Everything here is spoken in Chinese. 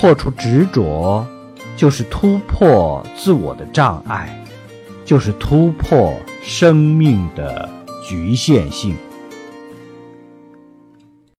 破除执着就是突破自我的障碍就是突破生命的局限性。